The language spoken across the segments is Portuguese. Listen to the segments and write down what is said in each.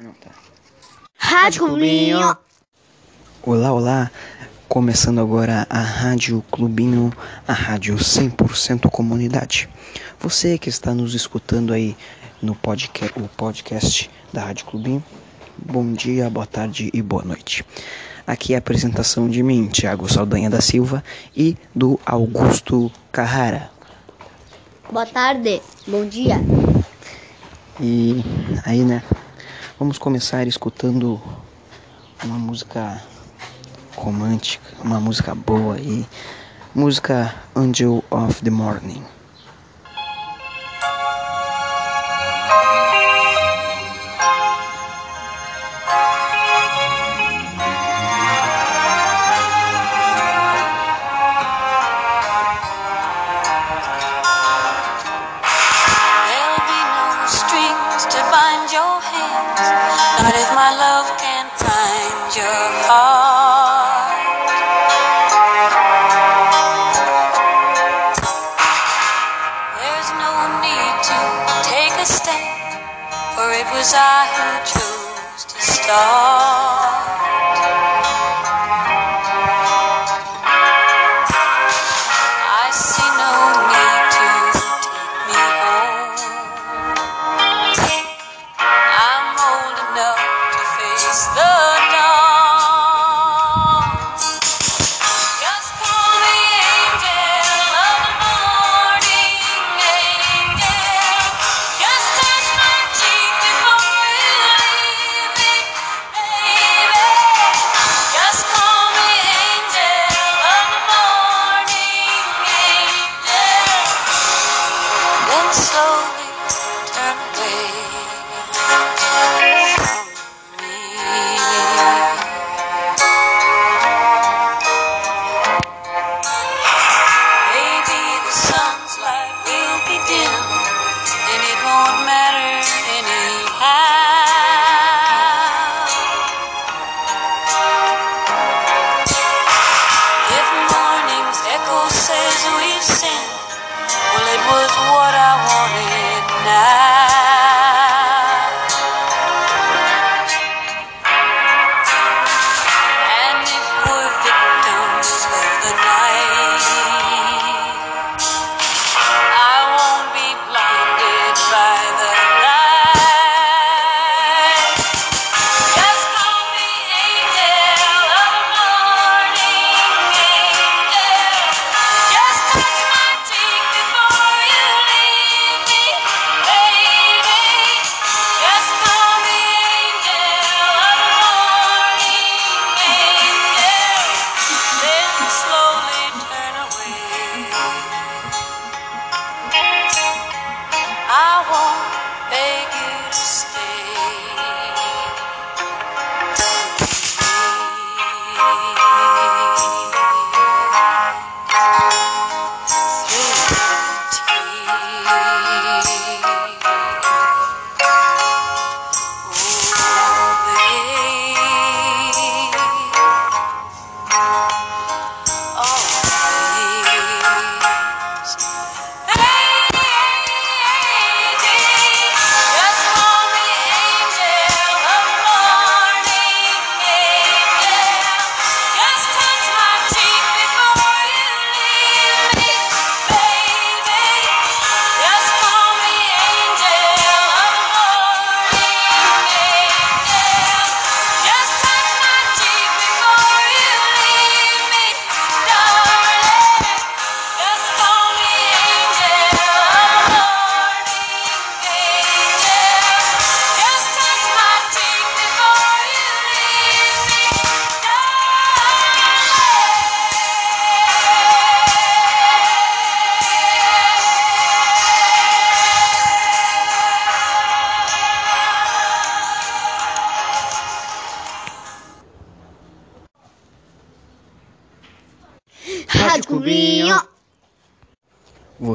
Não, tá. Rádio Clubinho. Olá, olá. Começando agora a Rádio Clubinho, a rádio 100% comunidade. Você que está nos escutando aí no podcast, o podcast da Rádio Clubinho, bom dia, boa tarde e boa noite. Aqui é a apresentação de mim, Tiago Saldanha da Silva e do Augusto Carrara. Boa tarde, bom dia. E aí, né? Vamos começar escutando uma música romântica, uma música boa e música Angel of the Morning.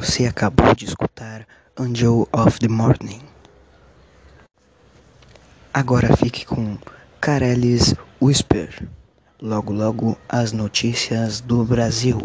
Você acabou de escutar Angel of the Morning. Agora fique com Carelli's Whisper. Logo, logo as notícias do Brasil.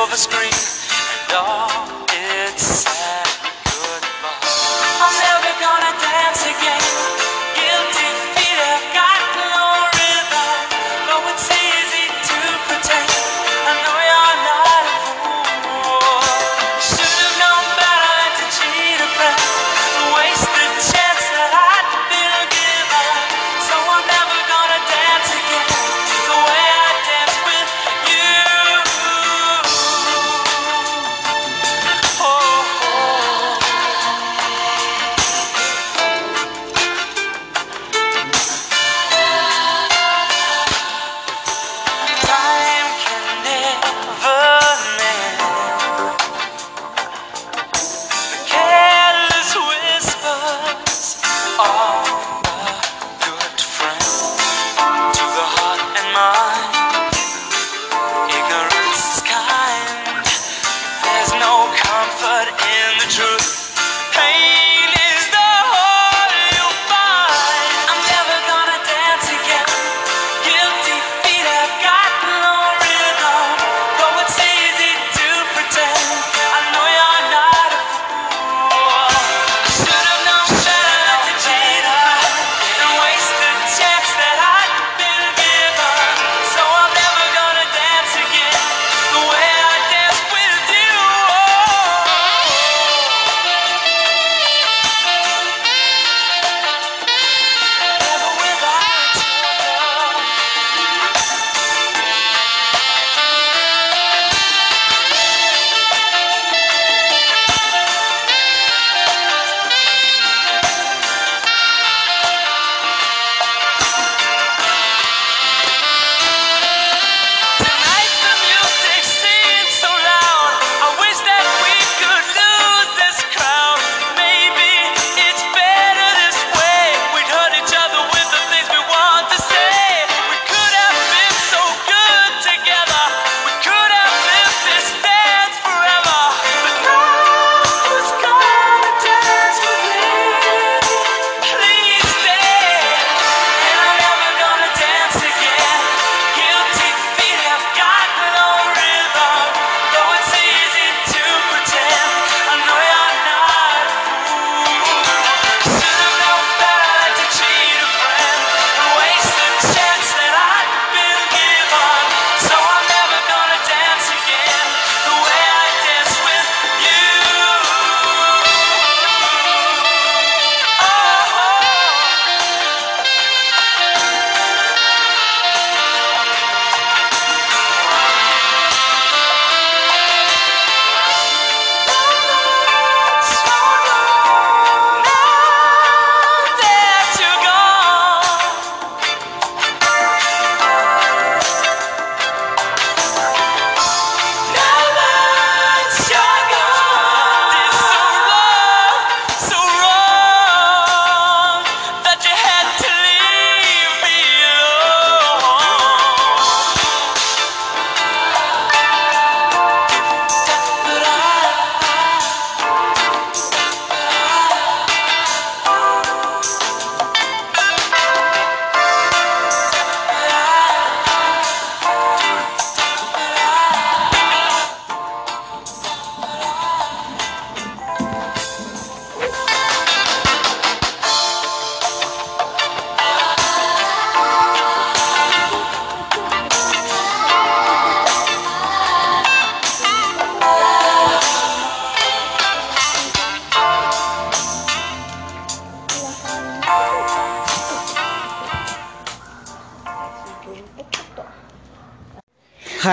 Over screen.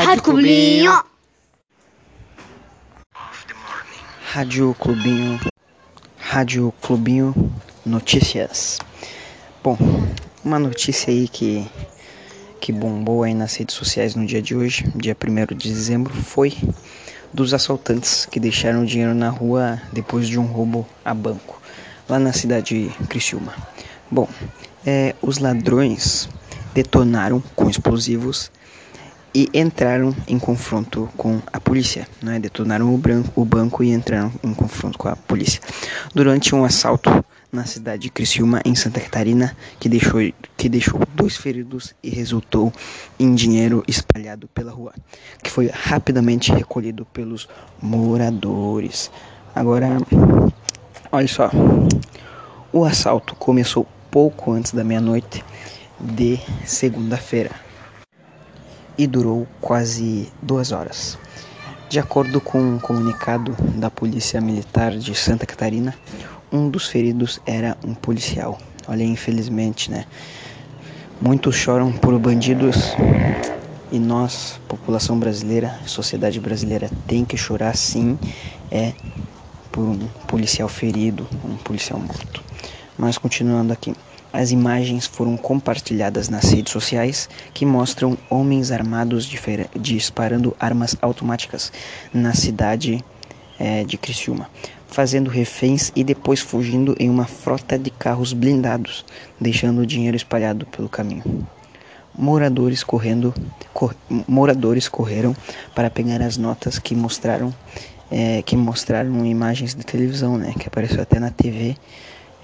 Rádio Clubinho. Rádio Clubinho. Rádio Clubinho Notícias. Bom, uma notícia aí que que bombou aí nas redes sociais no dia de hoje, dia 1 de dezembro, foi dos assaltantes que deixaram dinheiro na rua depois de um roubo a banco, lá na cidade de Criciúma. Bom, é, os ladrões detonaram com explosivos e entraram em confronto com a polícia, né? detonaram o, branco, o banco e entraram em confronto com a polícia. Durante um assalto na cidade de Criciúma, em Santa Catarina, que deixou, que deixou dois feridos e resultou em dinheiro espalhado pela rua, que foi rapidamente recolhido pelos moradores. Agora, olha só, o assalto começou pouco antes da meia-noite de segunda-feira e durou quase duas horas. De acordo com um comunicado da Polícia Militar de Santa Catarina, um dos feridos era um policial. Olha, infelizmente, né? Muitos choram por bandidos e nós, população brasileira, sociedade brasileira, tem que chorar sim, é por um policial ferido, um policial morto. Mas continuando aqui. As imagens foram compartilhadas nas redes sociais que mostram homens armados disparando armas automáticas na cidade é, de Criciúma fazendo reféns e depois fugindo em uma frota de carros blindados, deixando o dinheiro espalhado pelo caminho. Moradores correndo, cor, moradores correram para pegar as notas que mostraram é, que mostraram imagens de televisão, né, que apareceu até na TV.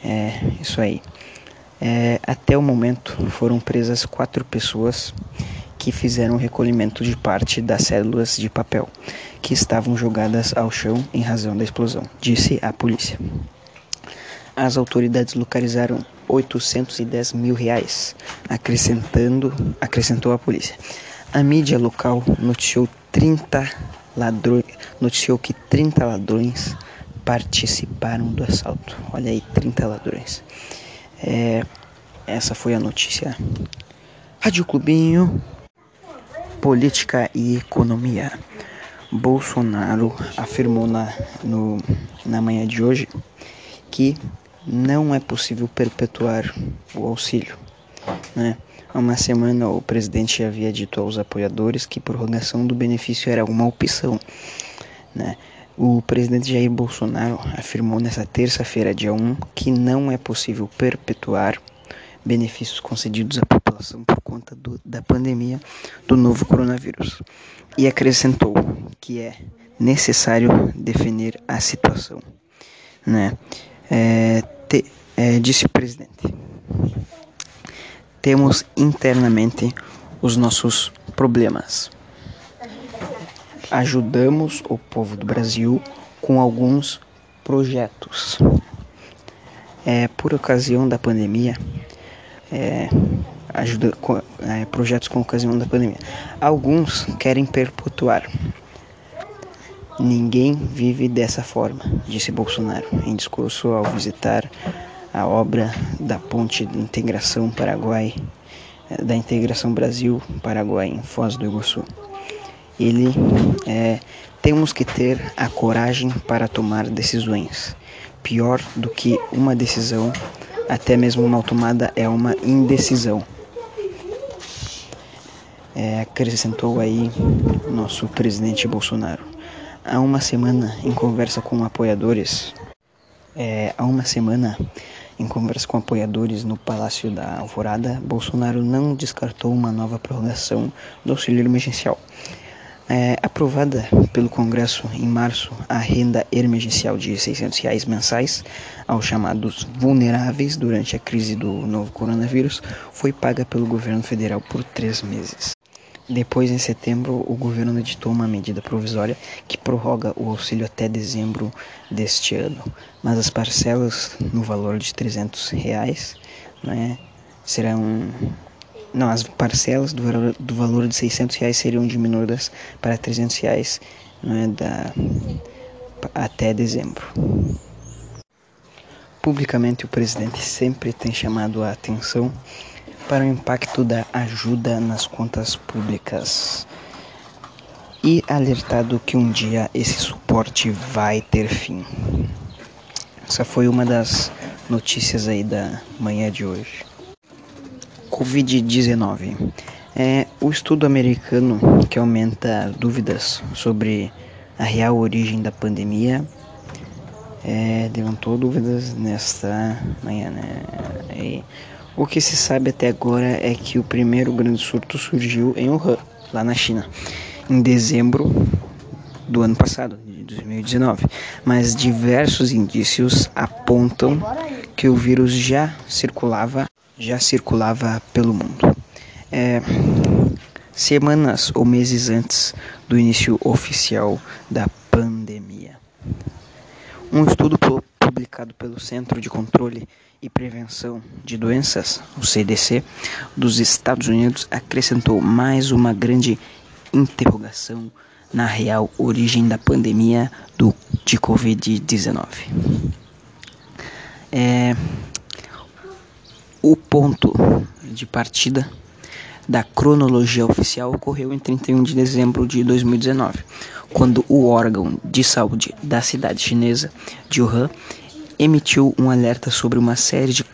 É, isso aí. É, até o momento foram presas quatro pessoas que fizeram o recolhimento de parte das células de papel que estavam jogadas ao chão em razão da explosão, disse a polícia. As autoridades localizaram 810 mil reais, acrescentando, acrescentou a polícia. A mídia local noticiou 30 ladrões, noticiou que 30 ladrões participaram do assalto. Olha aí, 30 ladrões. É, essa foi a notícia. Rádio Clubinho, política e economia. Bolsonaro afirmou na, no, na manhã de hoje que não é possível perpetuar o auxílio. Né? Há uma semana o presidente havia dito aos apoiadores que prorrogação do benefício era uma opção. Né? O presidente Jair Bolsonaro afirmou nesta terça-feira, dia 1, que não é possível perpetuar benefícios concedidos à população por conta do, da pandemia do novo coronavírus. E acrescentou que é necessário definir a situação. Né? É, te, é, disse o presidente. Temos internamente os nossos problemas. Ajudamos o povo do Brasil com alguns projetos. É, por ocasião da pandemia, é, ajuda é, projetos com ocasião da pandemia. Alguns querem perpetuar. Ninguém vive dessa forma, disse Bolsonaro em discurso ao visitar a obra da Ponte de Integração Paraguai, é, da Integração Brasil-Paraguai em Foz do Iguaçu. Ele é, temos que ter a coragem para tomar decisões. Pior do que uma decisão até mesmo mal tomada é uma indecisão. É, acrescentou aí nosso presidente Bolsonaro. Há uma semana, em conversa com apoiadores, é, há uma semana, em conversa com apoiadores no Palácio da Alvorada, Bolsonaro não descartou uma nova prorrogação do auxílio emergencial. É, aprovada pelo Congresso em março, a renda emergencial de 600 reais mensais aos chamados vulneráveis durante a crise do novo coronavírus foi paga pelo governo federal por três meses. Depois, em setembro, o governo editou uma medida provisória que prorroga o auxílio até dezembro deste ano, mas as parcelas no valor de 300 reais né, serão não, as parcelas do valor, do valor de 600 reais seriam diminuídas para 300 reais né, da, até dezembro. Publicamente, o presidente sempre tem chamado a atenção para o impacto da ajuda nas contas públicas e alertado que um dia esse suporte vai ter fim. Essa foi uma das notícias aí da manhã de hoje. Covid-19. É o estudo americano que aumenta dúvidas sobre a real origem da pandemia é, levantou dúvidas nesta manhã. Né? E o que se sabe até agora é que o primeiro grande surto surgiu em Wuhan, lá na China, em dezembro do ano passado, de 2019. Mas diversos indícios apontam que o vírus já circulava, já circulava pelo mundo. É, semanas ou meses antes do início oficial da pandemia. Um estudo publicado pelo Centro de Controle e Prevenção de Doenças, o CDC, dos Estados Unidos acrescentou mais uma grande interrogação na real origem da pandemia do, de Covid-19. É, o ponto de partida da cronologia oficial ocorreu em 31 de dezembro de 2019, quando o órgão de saúde da cidade chinesa de Wuhan emitiu um alerta sobre uma série de,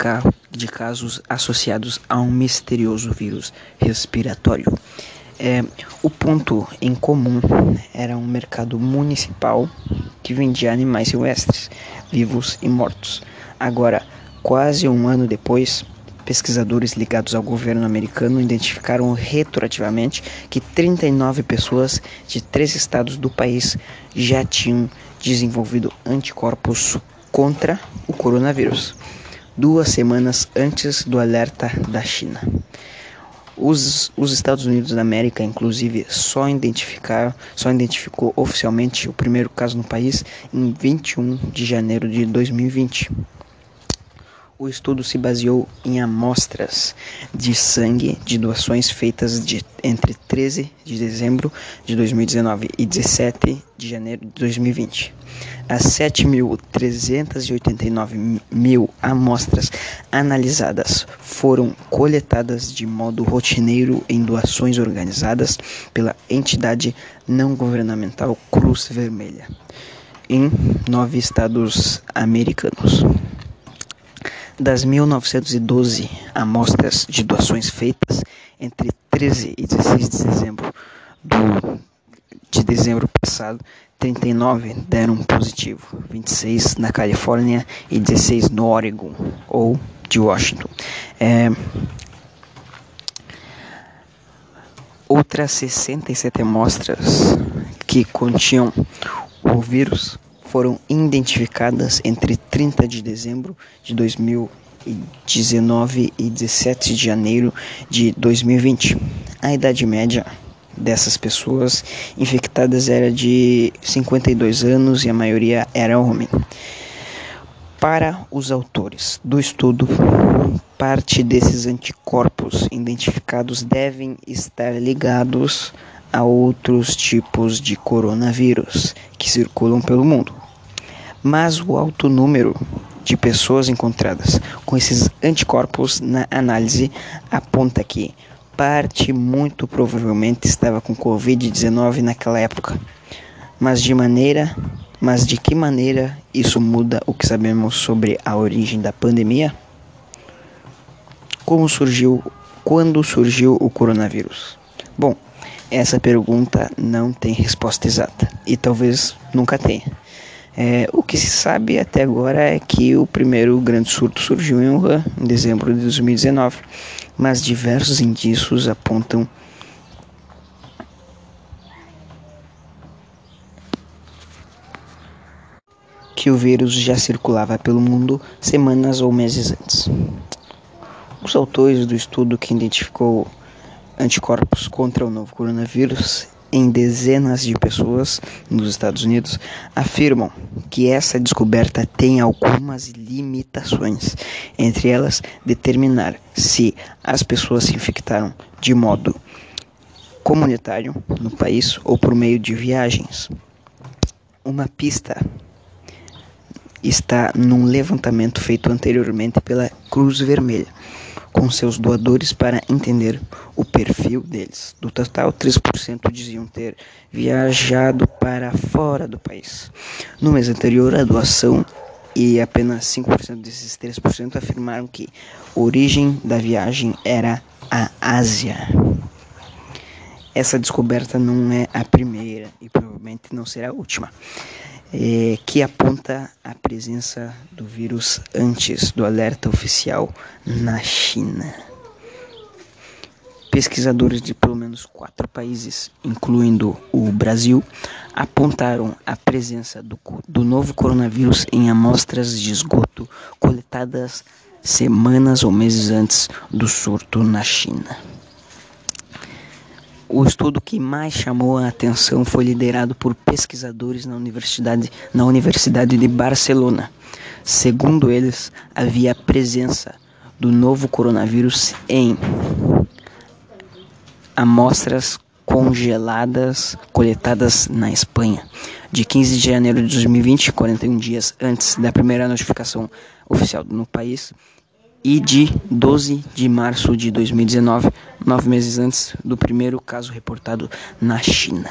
de casos associados a um misterioso vírus respiratório. É, o ponto em comum era um mercado municipal que vendia animais silvestres, vivos e mortos. Agora, quase um ano depois, pesquisadores ligados ao governo americano identificaram retroativamente que 39 pessoas de três estados do país já tinham desenvolvido anticorpos contra o coronavírus, duas semanas antes do alerta da China. Os, os Estados Unidos da América, inclusive, só só identificou oficialmente o primeiro caso no país em 21 de janeiro de 2020. O estudo se baseou em amostras de sangue de doações feitas de, entre 13 de dezembro de 2019 e 17 de janeiro de 2020. As 7.389 mil amostras analisadas foram coletadas de modo rotineiro em doações organizadas pela entidade não governamental Cruz Vermelha em nove estados americanos. Das 1912 amostras de doações feitas entre 13 e 16 de dezembro do, de dezembro passado, 39 deram positivo, 26 na Califórnia e 16 no Oregon ou de Washington. É, outras 67 amostras que continham o vírus foram identificadas entre 30 de dezembro de 2019 e 17 de janeiro de 2020. A idade média dessas pessoas infectadas era de 52 anos e a maioria era homem. Para os autores do estudo, parte desses anticorpos identificados devem estar ligados a outros tipos de coronavírus que circulam pelo mundo. Mas o alto número de pessoas encontradas com esses anticorpos na análise aponta que parte muito provavelmente estava com Covid-19 naquela época. Mas de maneira, mas de que maneira isso muda o que sabemos sobre a origem da pandemia? Como surgiu, quando surgiu o coronavírus? Bom, essa pergunta não tem resposta exata e talvez nunca tenha. É, o que se sabe até agora é que o primeiro grande surto surgiu em Wuhan em dezembro de 2019, mas diversos indícios apontam que o vírus já circulava pelo mundo semanas ou meses antes. Os autores do estudo que identificou anticorpos contra o novo coronavírus em dezenas de pessoas nos Estados Unidos afirmam que essa descoberta tem algumas limitações, entre elas determinar se as pessoas se infectaram de modo comunitário no país ou por meio de viagens. Uma pista está num levantamento feito anteriormente pela Cruz Vermelha com seus doadores para entender o perfil deles. Do total, 3% diziam ter viajado para fora do país. No mês anterior, a doação e apenas 5% desses 3% afirmaram que a origem da viagem era a Ásia. Essa descoberta não é a primeira e provavelmente não será a última é, que aponta a presença do vírus antes do alerta oficial na China. pesquisadores de pelo menos quatro países, incluindo o Brasil, apontaram a presença do, do novo coronavírus em amostras de esgoto coletadas semanas ou meses antes do surto na China. O estudo que mais chamou a atenção foi liderado por pesquisadores na Universidade, na Universidade de Barcelona. Segundo eles, havia presença do novo coronavírus em amostras congeladas coletadas na Espanha, de 15 de janeiro de 2020, 41 dias antes da primeira notificação oficial no país, e de 12 de março de 2019, nove meses antes do primeiro caso reportado na China.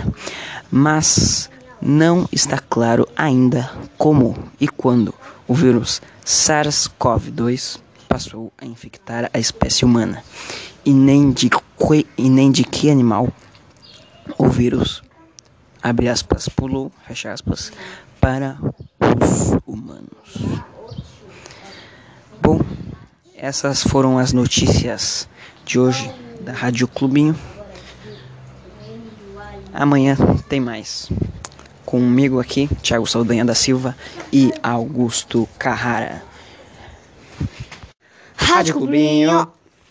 Mas não está claro ainda como e quando o vírus SARS-CoV-2 passou a infectar a espécie humana e nem de que, e nem de que animal o vírus abre aspas pulou fecha aspas para os humanos. Essas foram as notícias de hoje da Rádio Clubinho. Amanhã tem mais. Comigo aqui, Thiago Saldanha da Silva e Augusto Carrara. Rádio Clubinho.